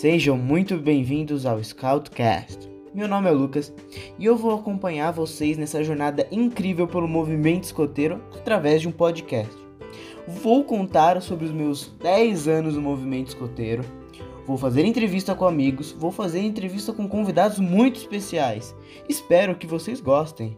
Sejam muito bem-vindos ao Scoutcast. Meu nome é Lucas e eu vou acompanhar vocês nessa jornada incrível pelo movimento escoteiro através de um podcast. Vou contar sobre os meus 10 anos no movimento escoteiro, vou fazer entrevista com amigos, vou fazer entrevista com convidados muito especiais. Espero que vocês gostem.